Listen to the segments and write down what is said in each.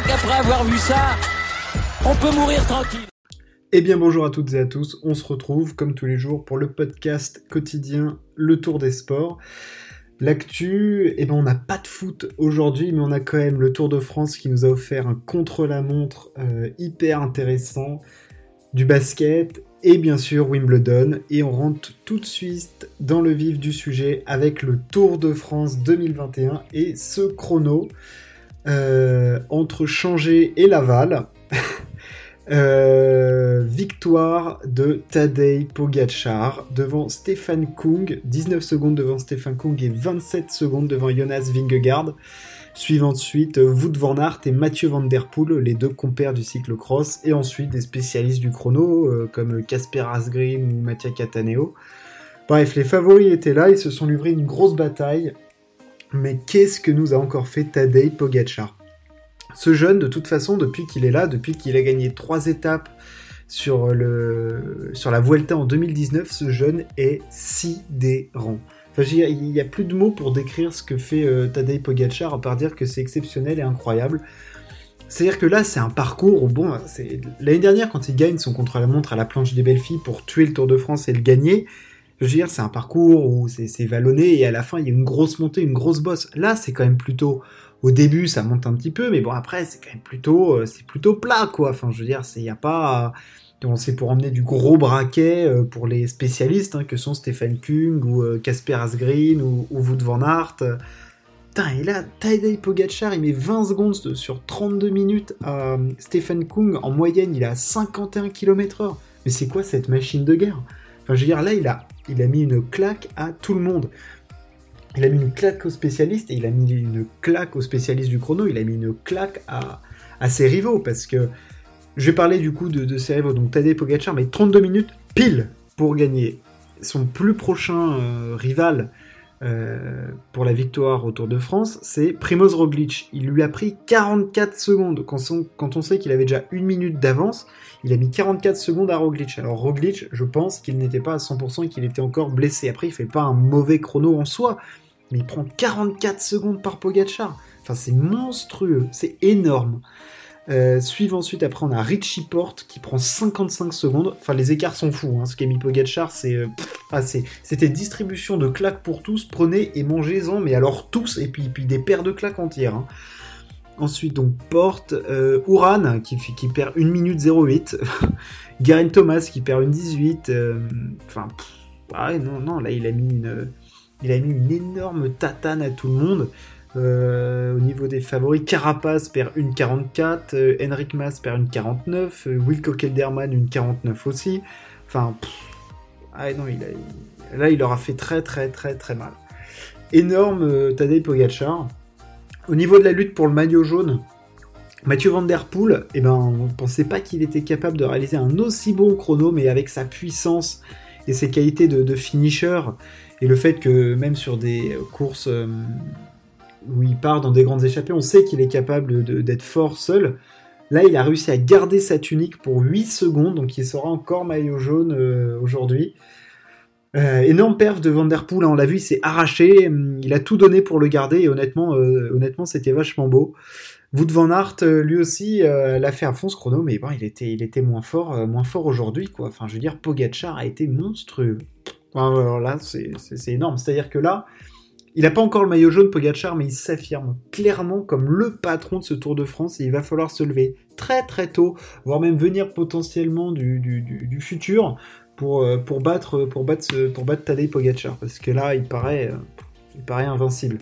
crois qu'après avoir vu ça, on peut mourir tranquille. Eh bien bonjour à toutes et à tous, on se retrouve comme tous les jours pour le podcast quotidien Le Tour des Sports. L'actu, eh ben on n'a pas de foot aujourd'hui, mais on a quand même le Tour de France qui nous a offert un contre-la-montre euh, hyper intéressant, du basket et bien sûr Wimbledon. Et on rentre tout de suite dans le vif du sujet avec le Tour de France 2021 et ce chrono euh, entre Changer et Laval. Euh, victoire de Tadej Pogacar devant Stefan Kung, 19 secondes devant Stefan Kung et 27 secondes devant Jonas Vingegaard. Suivant ensuite Wout van Aert et Mathieu van der Poel, les deux compères du cyclocross, et ensuite des spécialistes du chrono euh, comme Casper Asgreen ou Mattia Cataneo. Bref, les favoris étaient là, ils se sont livrés une grosse bataille. Mais qu'est-ce que nous a encore fait Tadej Pogacar? Ce jeune, de toute façon, depuis qu'il est là, depuis qu'il a gagné trois étapes sur, la Vuelta en 2019, ce jeune est sidérant. Enfin, il n'y a plus de mots pour décrire ce que fait euh, Tadej Pogacar, à part dire que c'est exceptionnel et incroyable. C'est-à-dire que là, c'est un parcours où, bon, l'année dernière, quand il gagne son contre-la-montre à la planche des belles filles pour tuer le Tour de France et le gagner, je veux dire, c'est un parcours où c'est vallonné et à la fin, il y a une grosse montée, une grosse bosse. Là, c'est quand même plutôt au début ça monte un petit peu, mais bon après c'est quand même plutôt euh, c'est plutôt plat quoi. Enfin je veux dire c'est y a pas c'est pour emmener du gros braquet euh, pour les spécialistes hein, que sont Stephen Kung ou euh, Casper Asgreen ou, ou Wout van Aert. Putain, et là, Tadej Pogacar, il met 20 secondes sur 32 minutes. à Stephen Kung, en moyenne, il a 51 km/h. Mais c'est quoi cette machine de guerre? Enfin, je veux dire, là, il a, mis une claque à tout le monde. Il a mis une claque aux spécialistes et il a mis une claque aux spécialistes du chrono, il a mis une claque à, ses rivaux parce que je vais parler du coup de, ses rivaux, donc Tadej Pogacar, mais 32 minutes pile pour gagner. Son plus prochain euh, rival euh, pour la victoire au Tour de France, c'est Primoz Roglic. Il lui a pris 44 secondes. Quand, on sait qu'il avait déjà une minute d'avance, il a mis 44 secondes à Roglic. Alors Roglic, je pense qu'il n'était pas à 100% et qu'il était encore blessé. Après, il fait pas un mauvais chrono en soi, mais il prend 44 secondes par Pogacar. Enfin, c'est monstrueux, c'est énorme. Euh, suivant ensuite, après, on a Richie Porte qui prend 55 secondes. Enfin, les écarts sont fous. Hein. Ce qu'a mis Pogacar, c'est. Euh, ah, c'était distribution de claques pour tous. Prenez et mangez-en, mais alors tous, et puis, des paires de claques entières. Hein. Ensuite, donc, Porte, euh, Uran qui, perd 1 minute 08. Garen Thomas qui perd une 18. Enfin, ah non, non, là, il a mis une énorme tatane à tout le monde. Euh, au niveau des favoris, Carapace perd une 44, euh, Henrik Mas perd une 49, euh, Wilco Kelderman une 49 aussi. Enfin, ah non, il a, là il aura fait très très très très mal. Énorme Tadej Pogacar. Au niveau de la lutte pour le maillot jaune, Mathieu Van Der Poel, eh ben, on ne pensait pas qu'il était capable de réaliser un aussi bon chrono, mais avec sa puissance et ses qualités de, de finisher, et le fait que même sur des courses où il part dans des grandes échappées, on sait qu'il est capable d'être fort seul. Là, il a réussi à garder sa tunique pour 8 secondes, donc il sera encore maillot jaune euh, aujourd'hui. Euh, énorme perf de Vanderpool, hein, on l'a vu, il s'est arraché, hum, il a tout donné pour le garder et honnêtement, honnêtement, c'était vachement beau. Wout van Aert, lui aussi, l'a fait à fond ce chrono, mais bon, il était, il était moins fort, moins fort aujourd'hui, quoi. Enfin, je veux dire, Pogachar a été monstrueux. Alors là, c'est énorme. C'est-à-dire que là, il n'a pas encore le maillot jaune Pogachar, mais il s'affirme clairement comme le patron de ce Tour de France et il va falloir se lever très très tôt, voire même venir potentiellement du, futur pour, euh, pour, battre, pour, battre, parce que là, il paraît, euh, il paraît invincible.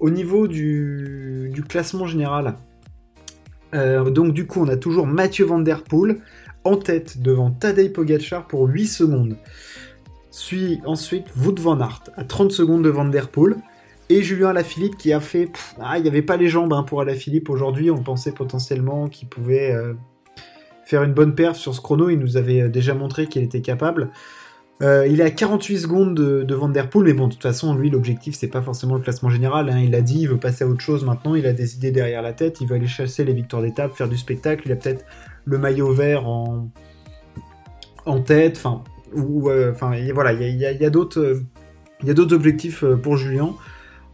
Au niveau du, classement général, euh, donc du coup, on a toujours Mathieu Van Der Poel en tête devant Tadej Pogacar pour 8 secondes. Suit ensuite Wout van Aert à 30 secondes de Van Der Poel. Et Julien Alaphilippe qui a fait. ah, il n'y avait pas les jambes hein, pour Alaphilippe aujourd'hui. On pensait potentiellement qu'il pouvait euh, faire une bonne perf sur ce chrono. Il nous avait euh, déjà montré qu'il était capable. Euh, il est à 48 secondes de, Van Der Poel, mais bon, de toute façon, lui, l'objectif, c'est pas forcément le classement général. Hein. Il a dit, il veut passer à autre chose maintenant. Il a des idées derrière la tête. Il veut aller chasser les victoires d'étape, faire du spectacle. Il a peut-être le maillot vert en, en tête. Enfin, il y a, d'autres, objectifs euh, pour Julien.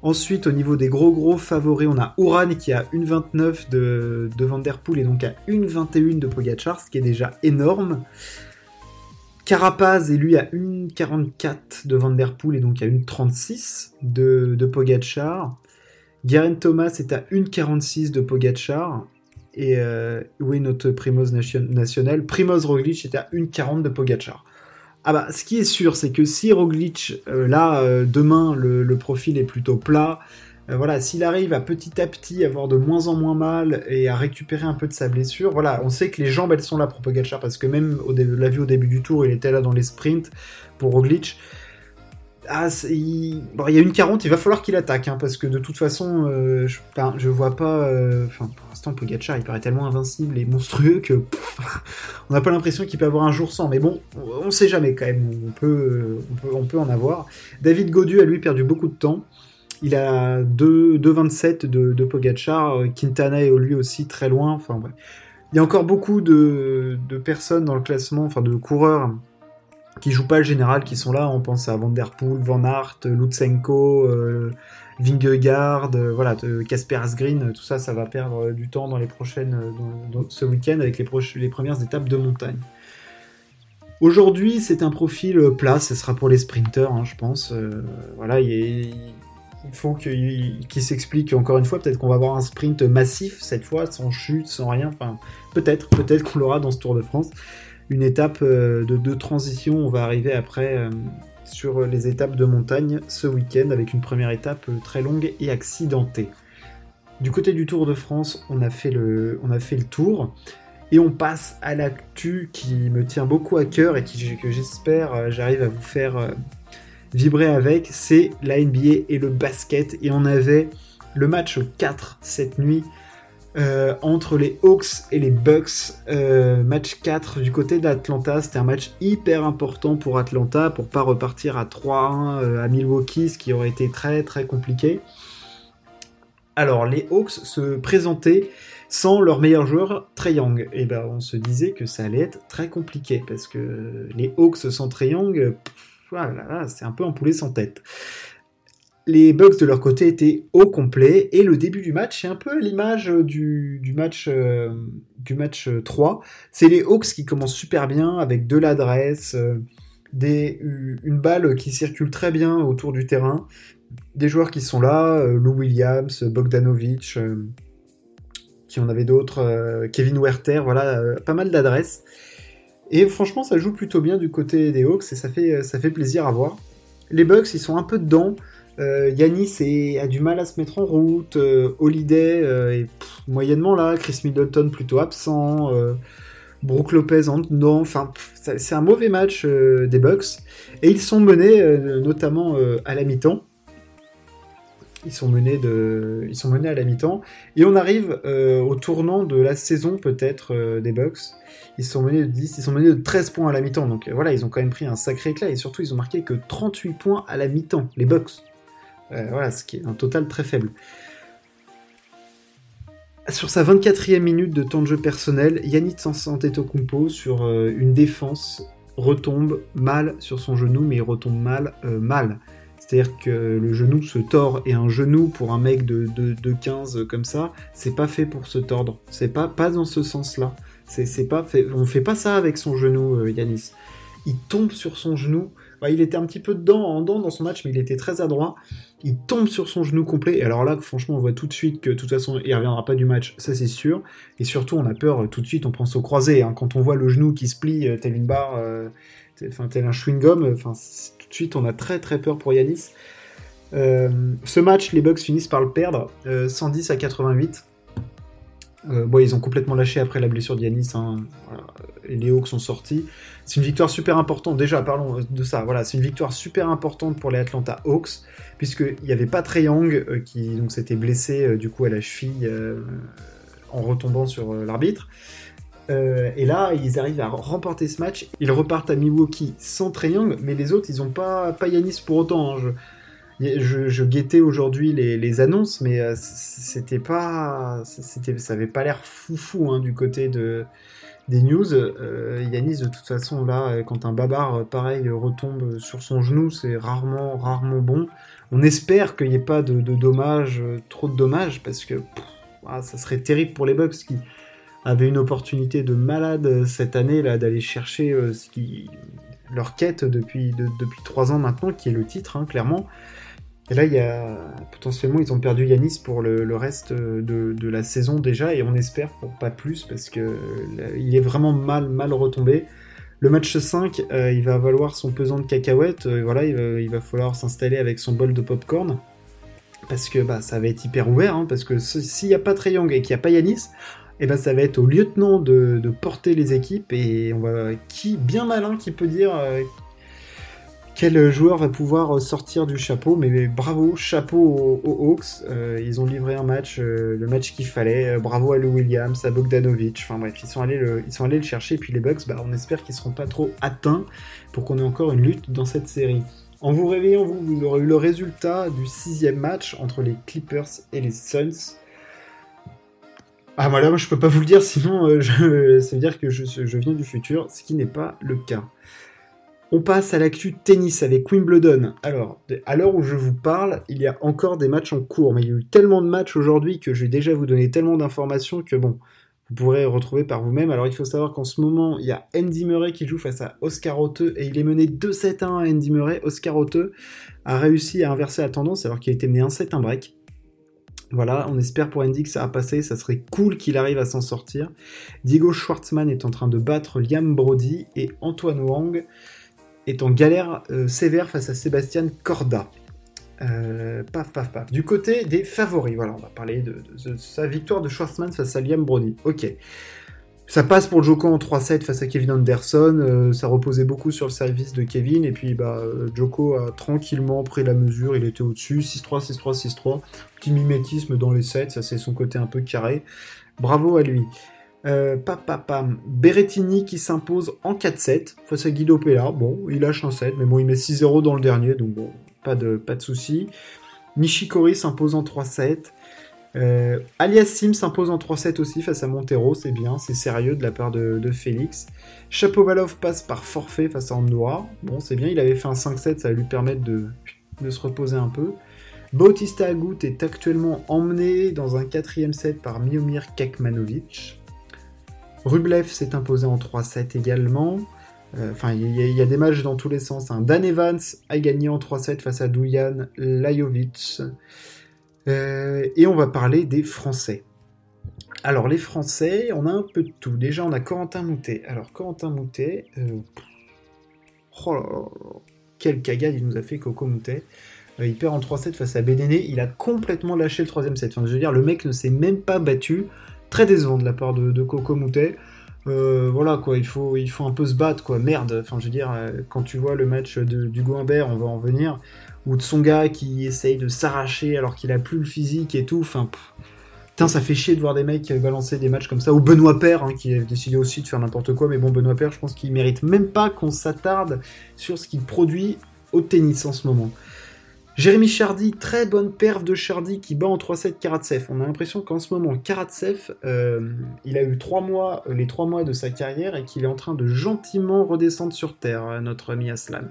Ensuite, au niveau des gros gros favoris, on a Uran qui a 1,29 de, de Vanderpool et donc à 1,21 de Pogachar, ce qui est déjà énorme. Carapaz est lui à 1,44 de Vanderpool et donc à 1,36 de, de Pogachar. Guerin Thomas est à 1,46 de Pogachar. Et euh, est notre Primoz national Primoz Roglic est à 1,40 de Pogachar. Ah bah, ce qui est sûr, c'est que si Roglic, euh, là, euh, demain, le, profil est plutôt plat, euh, voilà, s'il arrive à petit à petit avoir de moins en moins mal et à récupérer un peu de sa blessure, voilà, on sait que les jambes, elles sont là pour Pogacar, parce que même, au l'a vu au début du tour, il était là dans les sprints pour Roglic, ah, il... y a une 40, il va falloir qu'il attaque, hein, parce que de toute façon, euh, je... vois pas. Euh, enfin, pour l'instant, Pogacar, il paraît tellement invincible et monstrueux que on n'a pas l'impression qu'il peut avoir un jour sans. Mais bon, on sait jamais quand même. On peut, peut en avoir. David Godu a lui perdu beaucoup de temps. Il a 2,27 de, de. Quintana est lui aussi très loin. Enfin, Il y a encore beaucoup de, de personnes dans le classement, enfin de coureurs qui jouent pas le général, qui sont là. On pense à Van Der Poel, Van Aert, Lutsenko, euh, Vingegaard, euh, voilà, Asgreen, tout ça, ça va perdre du temps dans les prochaines, dans, ce week-end avec les, les premières étapes de montagne. Aujourd'hui, c'est un profil plat, ce sera pour les sprinters, hein, je pense. Euh, voilà, il, faut qu'il s'explique encore une fois. Peut-être qu'on va avoir un sprint massif cette fois, sans chute, sans rien. Enfin, peut-être, peut-être qu'on l'aura dans ce Tour de France une étape euh, de, transition. On va arriver après euh, sur les étapes de montagne ce week-end avec une première étape euh, très longue et accidentée. Du côté du Tour de France, on a fait le, on a fait le tour. Et on passe à l'actu qui me tient beaucoup à cœur et qui, que j'espère j'arrive à vous faire vibrer avec, c'est la NBA et le basket. Et on avait le match 4 cette nuit euh, entre les Hawks et les Bucks. Euh, match 4 du côté d'Atlanta. C'était un match hyper important pour Atlanta pour pas repartir à 3-1 euh, à Milwaukee, ce qui aurait été très très compliqué. Alors, les Hawks se présentaient sans leur meilleur joueur, Trey Young. Et ben, on se disait que ça allait être très compliqué parce que les Hawks sans Trey Young, voilà, c'est un peu en poulet sans tête. Les Bucks de leur côté étaient au complet et le début du match, c'est un peu l'image du, match euh, du match 3. Euh, c'est les Hawks qui commencent super bien avec de l'adresse, euh, une balle qui circule très bien autour du terrain, des joueurs qui sont là, Lou Williams, Bogdanovic, qui en avait d'autres, Kevin Werther, voilà, pas mal d'adresse. Et franchement, ça joue plutôt bien du côté des Hawks et ça fait, ça fait plaisir à voir. Les Bucks, ils sont un peu dedans. Euh, Yanis a du mal à se mettre en route. Euh, Holiday euh, est moyennement là. Chris Middleton plutôt absent. Brooke Lopez en non. Enfin, c'est un mauvais match des Bucks. Et ils sont menés notamment à la mi-temps. Ils sont menés à la mi-temps et on arrive au tournant de la saison peut-être des Bucks. Ils sont menés de 10, ils sont menés de 13 points à la mi-temps. Donc voilà, ils ont quand même pris un sacré éclat et surtout ils ont marqué que 38 points à la mi-temps, les Bucks. Euh, voilà, ce qui est un total très faible. Sur sa 24e minute de temps de jeu personnel, Yannick Antetokounmpo sur euh, une défense retombe mal sur son genou, mais il retombe mal, euh, mal. C'est-à-dire que le genou se tord et un genou pour un mec de, 15 comme ça, c'est pas fait pour se tordre. C'est pas, pas dans ce sens-là. C'est, pas fait, on fait pas ça avec son genou, Yanis. Il tombe sur son genou. il était un petit peu dedans, en dedans dans son match, mais il était très adroit il tombe sur son genou complet. Et alors là, franchement, on voit tout de suite que de toute façon, il reviendra pas du match, ça c'est sûr. Et surtout, on a peur euh, tout de suite, on pense au croisé. Hein. quand on voit le genou qui se plie, euh, tel une barre, euh, tel un chewing-gum, enfin tout de suite, on a très très peur pour Yanis. ce match, les Bucks finissent par le perdre, 110 à 88. Euh, bon, ils ont complètement lâché après la blessure d'Yanis. Hein. Les Hawks sont sortis. C'est une victoire super importante. Déjà, parlons de ça. Voilà, c'est une victoire super importante pour les Atlanta Hawks, puisqu'il n'y avait pas Trey Young euh, qui s'était blessé euh, du coup à la cheville en retombant sur l'arbitre. et là, ils arrivent à remporter ce match. Ils repartent à Milwaukee sans Young, mais les autres, ils n'ont pas, pas Yanis pour autant. Hein. Je, guettais aujourd'hui les, annonces, mais euh, c'était pas, c'était, ça avait pas l'air foufou hein, du côté de des news. Euh, Yanis, de toute façon, là, quand un babar pareil retombe sur son genou, c'est rarement, rarement bon. On espère qu'il n'y ait pas de, dommages, trop de dommages, parce que ah, ça serait terrible pour les Bucks qui avaient une opportunité de malade cette année là d'aller chercher leur quête depuis depuis trois ans maintenant, qui est le titre, hein, clairement. Et là, il y a potentiellement, ils ont perdu Yanis pour le, reste de, la saison déjà, et on espère pour pas plus parce que il est vraiment mal, mal retombé. Le match 5, euh, il va valoir son pesant de cacahuètes. Euh, voilà, il va, falloir s'installer avec son bol de popcorn parce que bah, ça va être hyper ouvert. Hein, parce que s'il n'y a pas Trey Young et qu'il n'y a pas Yanis, eh ben ça va être au lieutenant de, porter les équipes et on va qui bien malin qui peut dire euh, quel joueur va pouvoir sortir du chapeau Mais bravo, chapeau aux, Hawks. Euh, ils ont livré un match, euh, le match qu'il fallait. Euh, bravo à Lou Williams, à Bogdanovic. Enfin bref, ils sont allés le, chercher. Et puis les Bucks, bah, on espère qu'ils seront pas trop atteints pour qu'on ait encore une lutte dans cette série. En vous réveillant, vous, vous aurez eu le résultat du sixième match entre les Clippers et les Suns. Ah voilà, moi je peux pas vous le dire, sinon ça veut dire que je viens du futur, ce qui n'est pas le cas. On passe à l'actu tennis avec Wimbledon. Alors, à l'heure où je vous parle, il y a encore des matchs en cours, mais il y a eu tellement de matchs aujourd'hui que je vais déjà vous donner tellement d'informations que bon, vous pourrez retrouver par vous-même. Alors il faut savoir qu'en ce moment, il y a Andy Murray qui joue face à Oscar Otte et il est mené 2-7 1 à Andy Murray. Oscar Otte a réussi à inverser la tendance alors qu'il a été mené 1-7 1 break. Voilà, on espère pour Andy que ça va passer, ça serait cool qu'il arrive à s'en sortir. Diego Schwartzman est en train de battre Liam Brody et Antoine Wang est en galère euh, sévère face à Sébastien Corda. Euh, paf, paf, paf. Du côté des favoris, voilà, on va parler de, sa victoire de Schwarzman face à Liam Brody. Ok. Ça passe pour Joko en 3-7 face à Kevin Anderson. Euh, ça reposait beaucoup sur le service de Kevin. Et puis, bah, Joko a tranquillement pris la mesure. Il était au-dessus. 6-3, 6-3, 6-3. Petit mimétisme dans les sets. Ça, c'est son côté un peu carré. Bravo à lui. Euh, papapam. Berrettini qui s'impose en 4-7 face à Guido Pella. Bon, il lâche un 7, mais bon, il met 6-0 dans le dernier, donc bon, pas de, pas de. Nishikori s'impose en 3-7. Euh, Alias Sim s'impose en 3-7 aussi face à Montero, c'est bien, c'est sérieux de la part de, Félix. Chapovalov passe par forfait face à Andoa. Bon, c'est bien, il avait fait un 5-7, ça va lui permettre de, de se reposer un peu. Bautista Agut est actuellement emmené dans un quatrième set par Miomir Kakmanovic. Rublev s'est imposé en 3-7 également. Euh, enfin, il y, a des matchs dans tous les sens. Hein. Dan Evans a gagné en 3-7 face à Dujan Lajovic. Euh, et on va parler des Français. Alors, les Français, on a un peu de tout. Déjà, on a Corentin Moutet. Alors, Corentin Moutet. Euh, oh là là, quel cagade il nous a fait Coco Moutet. il perd en 3-7 face à Bédéné. Il a complètement lâché le troisième set. Enfin, je veux dire, le mec ne s'est même pas battu très décevant de la part de, Coco Moutet. Euh, voilà quoi, il faut, il faut un peu se battre quoi, merde. Enfin, je veux dire, euh, quand tu vois le match de, du on va en venir, ou de son gars qui essaye de s'arracher alors qu'il a plus le physique et tout. Enfin, putain, ça fait chier de voir des mecs balancer des matchs comme ça. Ou Benoît Père, hein, qui a décidé aussi de faire n'importe quoi. Mais bon, Benoît Père, je pense qu'il mérite même pas qu'on s'attarde sur ce qu'il produit au tennis en ce moment. Jérémy Chardy, très bonne perf de Chardy qui bat en 3-7 Karatsev. On a l'impression qu'en ce moment, Karatsev, euh, il a eu mois, euh, les trois mois de sa carrière et qu'il est en train de gentiment redescendre sur Terre, euh, notre ami Aslan.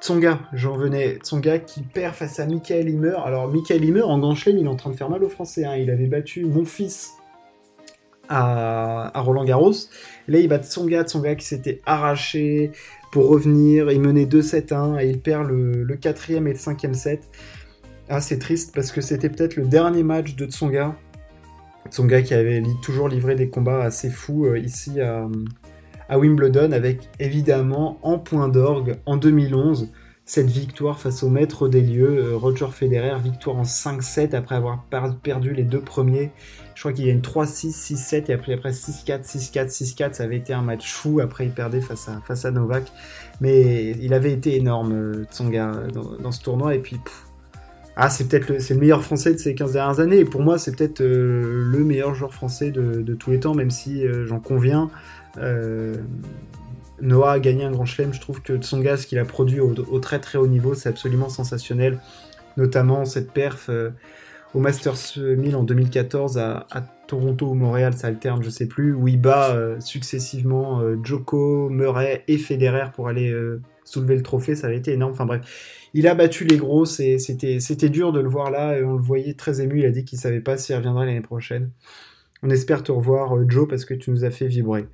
Tsonga, j'en venais. Tsonga qui perd face à Michael Himmer. Alors, Michael Himmer, en Grand il est en train de faire mal aux Français. Hein. Il avait battu mon fils à, Roland Garros. là, il bat Tsonga, Tsonga qui s'était arraché, pour revenir. Il menait 2-7-1 et il perd le, quatrième et le cinquième set. Ah, c'est triste parce que c'était peut-être le dernier match de Tsonga. Tsonga qui avait toujours livré des combats assez fous euh, ici à, à, Wimbledon avec évidemment en point d'orgue en 2011 cette victoire face au maître des lieux, euh, Roger Federer, victoire en 5-7 après avoir perdu les deux premiers. Je crois qu'il y a une 3-6, 6-7 et après, après 6-4, 6-4, 6-4. Ça avait été un match fou. Après, il perdait face à, Novak. Mais il avait été énorme, euh, Tsonga, dans, dans ce tournoi. Et puis, ah, c'est peut-être le, meilleur français de ces 15 dernières années. Et pour moi, c'est peut-être euh, le meilleur joueur français de, tous les temps, même si j'en conviens. Noah a gagné un grand chelem. Je trouve que Tsonga, ce qu'il a produit au, très très haut niveau, c'est absolument sensationnel. Notamment cette perf euh, au Masters 1000 en 2014 à, Toronto ou Montréal, ça alterne, je sais plus, où il bat successivement Joko, Murray et Federer pour aller soulever le trophée, ça avait été énorme. Enfin bref, il a battu les gros, c'était dur de le voir là, on le voyait très ému, il a dit qu'il savait pas s'il reviendrait l'année prochaine. On espère te revoir, Joe, parce que tu nous as fait vibrer.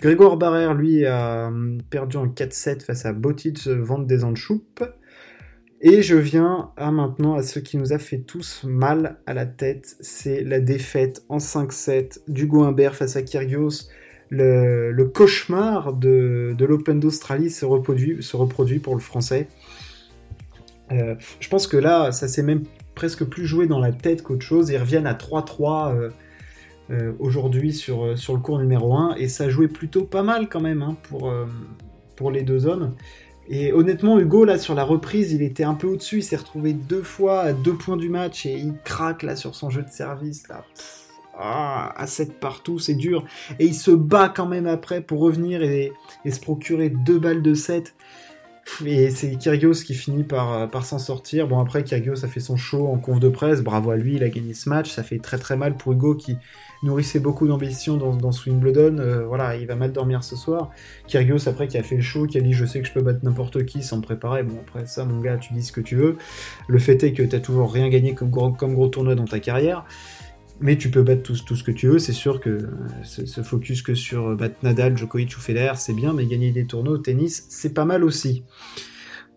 Grégoire Barrère, lui, a hum, perdu en 4-7 face à Botic Vente des Anchoupes. Et je viens à maintenant à ce qui nous a fait tous mal à la tête, c'est la défaite en 5-7 d'Hugo Humbert face à Kyrgios. Le, cauchemar de, l'Open d'Australie se reproduit, se reproduit pour le français. Euh, je pense que là, ça s'est même presque plus joué dans la tête qu'autre chose. Ils reviennent à 3-3 euh, euh, aujourd'hui sur, sur le cours numéro 1 et ça jouait plutôt pas mal quand même hein, pour, pour les deux hommes. Et honnêtement, Hugo, là, sur la reprise, il était un peu au-dessus. Il s'est retrouvé deux fois à deux points du match et il craque là sur son jeu de service. Là. ah, à 7 partout, c'est dur. Et il se bat quand même après pour revenir et, et se procurer deux balles de 7. Et c'est Kyrgios qui finit par, par s'en sortir. Bon, après, Kyrgios a fait son show en conf de presse. Bravo à lui, il a gagné ce match. Ça fait très très mal pour Hugo qui nourrissait beaucoup d'ambition dans, dans. Euh, voilà, il va mal dormir ce soir. Kyrgios, après, qui a fait le show, qui a dit Je sais que je peux battre n'importe qui sans me préparer. Bon, après ça, mon gars, tu dis ce que tu veux. Le fait est que t'as toujours rien gagné comme gros, tournoi dans ta carrière mais tu peux battre tout, tout ce que tu veux. C'est sûr que ce euh, focus que sur euh, battre Nadal, Djokovic ou Federer, c'est bien, mais gagner des tournois au tennis, c'est pas mal aussi.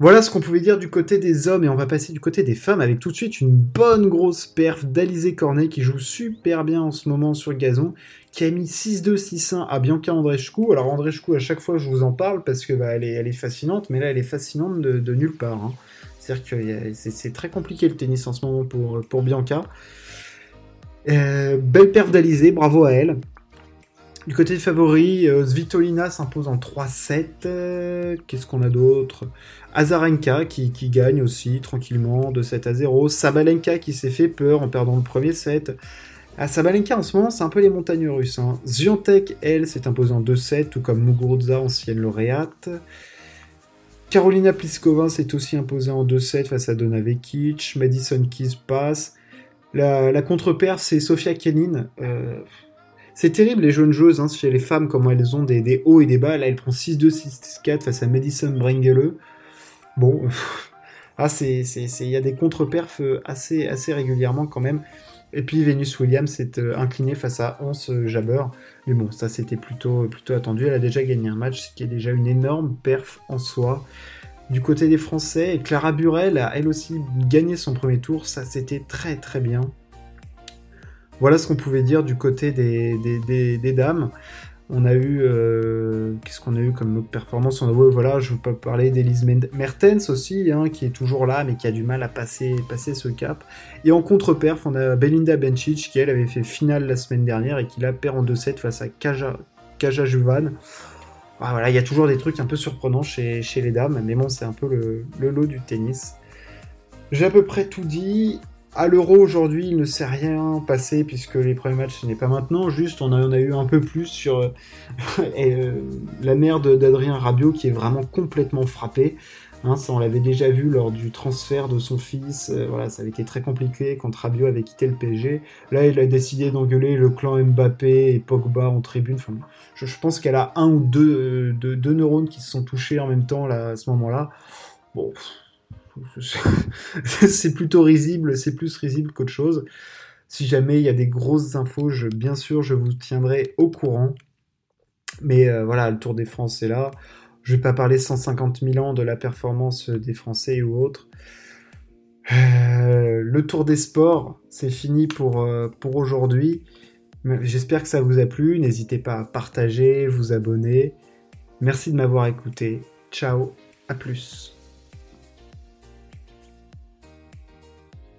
Voilà ce qu'on pouvait dire du côté des hommes, et on va passer du côté des femmes avec tout de suite une bonne grosse perf d'Alizé Cornet qui joue super bien en ce moment sur gazon, qui a mis 6-2, 6-1 à Bianca Andreescu. Alors Andreescu, à chaque fois je vous en parle parce que bah, elle, est, elle est fascinante, mais là elle est fascinante de, nulle part. Hein. C'est-à-dire que c'est très compliqué le tennis en ce moment pour, pour Bianca. Euh, belle perf d'Alizé, bravo à elle. Du côté des favoris, euh, Svitolina s'impose en 3-7. Euh, qu'est-ce qu'on a d'autre? Azarenka qui, gagne aussi tranquillement de 7 à 0. Sabalenka qui s'est fait peur en perdant le premier set. À Sabalenka en ce moment, c'est un peu les montagnes russes. Hein. elle, s'est imposée en 2-7, tout comme Muguruza, ancienne lauréate. Carolina Pliskova s'est aussi imposée en 2-7 face à Donna Vekic. Madison Keys passe. La, contre-paire, c'est Sofia Kenin. Euh, c'est terrible les jeunes joueuses, hein, chez les femmes, comment elles ont des, hauts et des bas. Là, elle prend 6-2, 6-4 face à Madison Brengele. Bon, ah, c'est, il y a des contre-perfs euh, assez, assez régulièrement quand même. Et puis Venus Williams s'est euh, inclinée face à Hans Jabber. Mais bon, ça c'était plutôt, plutôt attendu. Elle a déjà gagné un match, ce qui est déjà une énorme perf en soi. Du côté des Français, Clara Burel a elle aussi gagné son premier tour, ça c'était très très bien. Voilà ce qu'on pouvait dire du côté des, dames. On a eu. Euh, qu'est-ce qu'on a eu comme autre performance? On a, voilà, je ne veux pas parler d'Elise Mertens aussi, hein, qui est toujours là, mais qui a du mal à passer, ce cap. Et en contre-perf, on a Belinda Bencic, qui elle avait fait finale la semaine dernière et qui la perd en 2-7 face à Kaja, Kaja Juvan. Ah, voilà, il y a toujours des trucs un peu surprenants chez, les dames, mais bon, c'est un peu le, lot du tennis. J'ai à peu près tout dit. À l'euro aujourd'hui, il ne s'est rien passé puisque les premiers matchs ce n'est pas maintenant. Juste, on a, a eu un peu plus sur euh, la mère d'Adrien Rabiot qui est vraiment complètement frappé. Hein, ça, on l'avait déjà vu lors du transfert de son fils. Euh, voilà, ça avait été très compliqué quand Rabiot avait quitté le PSG. Là, il a décidé d'engueuler le clan Mbappé et Pogba en tribune. Enfin, je, pense qu'elle a un ou deux, deux, neurones qui se sont touchés en même temps là, à ce moment-là. Bon, c'est plutôt risible, c'est plus risible qu'autre chose. Si jamais il y a des grosses infos, bien sûr, je vous tiendrai au courant. Mais euh, voilà, le Tour des France, c'est là. Je vais pas parler 150 000 ans de la performance des Français ou autres. Euh, le tour des sports, c'est fini pour, euh, pour aujourd'hui. J'espère que ça vous a plu. N'hésitez pas à partager, vous abonner. Merci de m'avoir écouté. Ciao, à plus.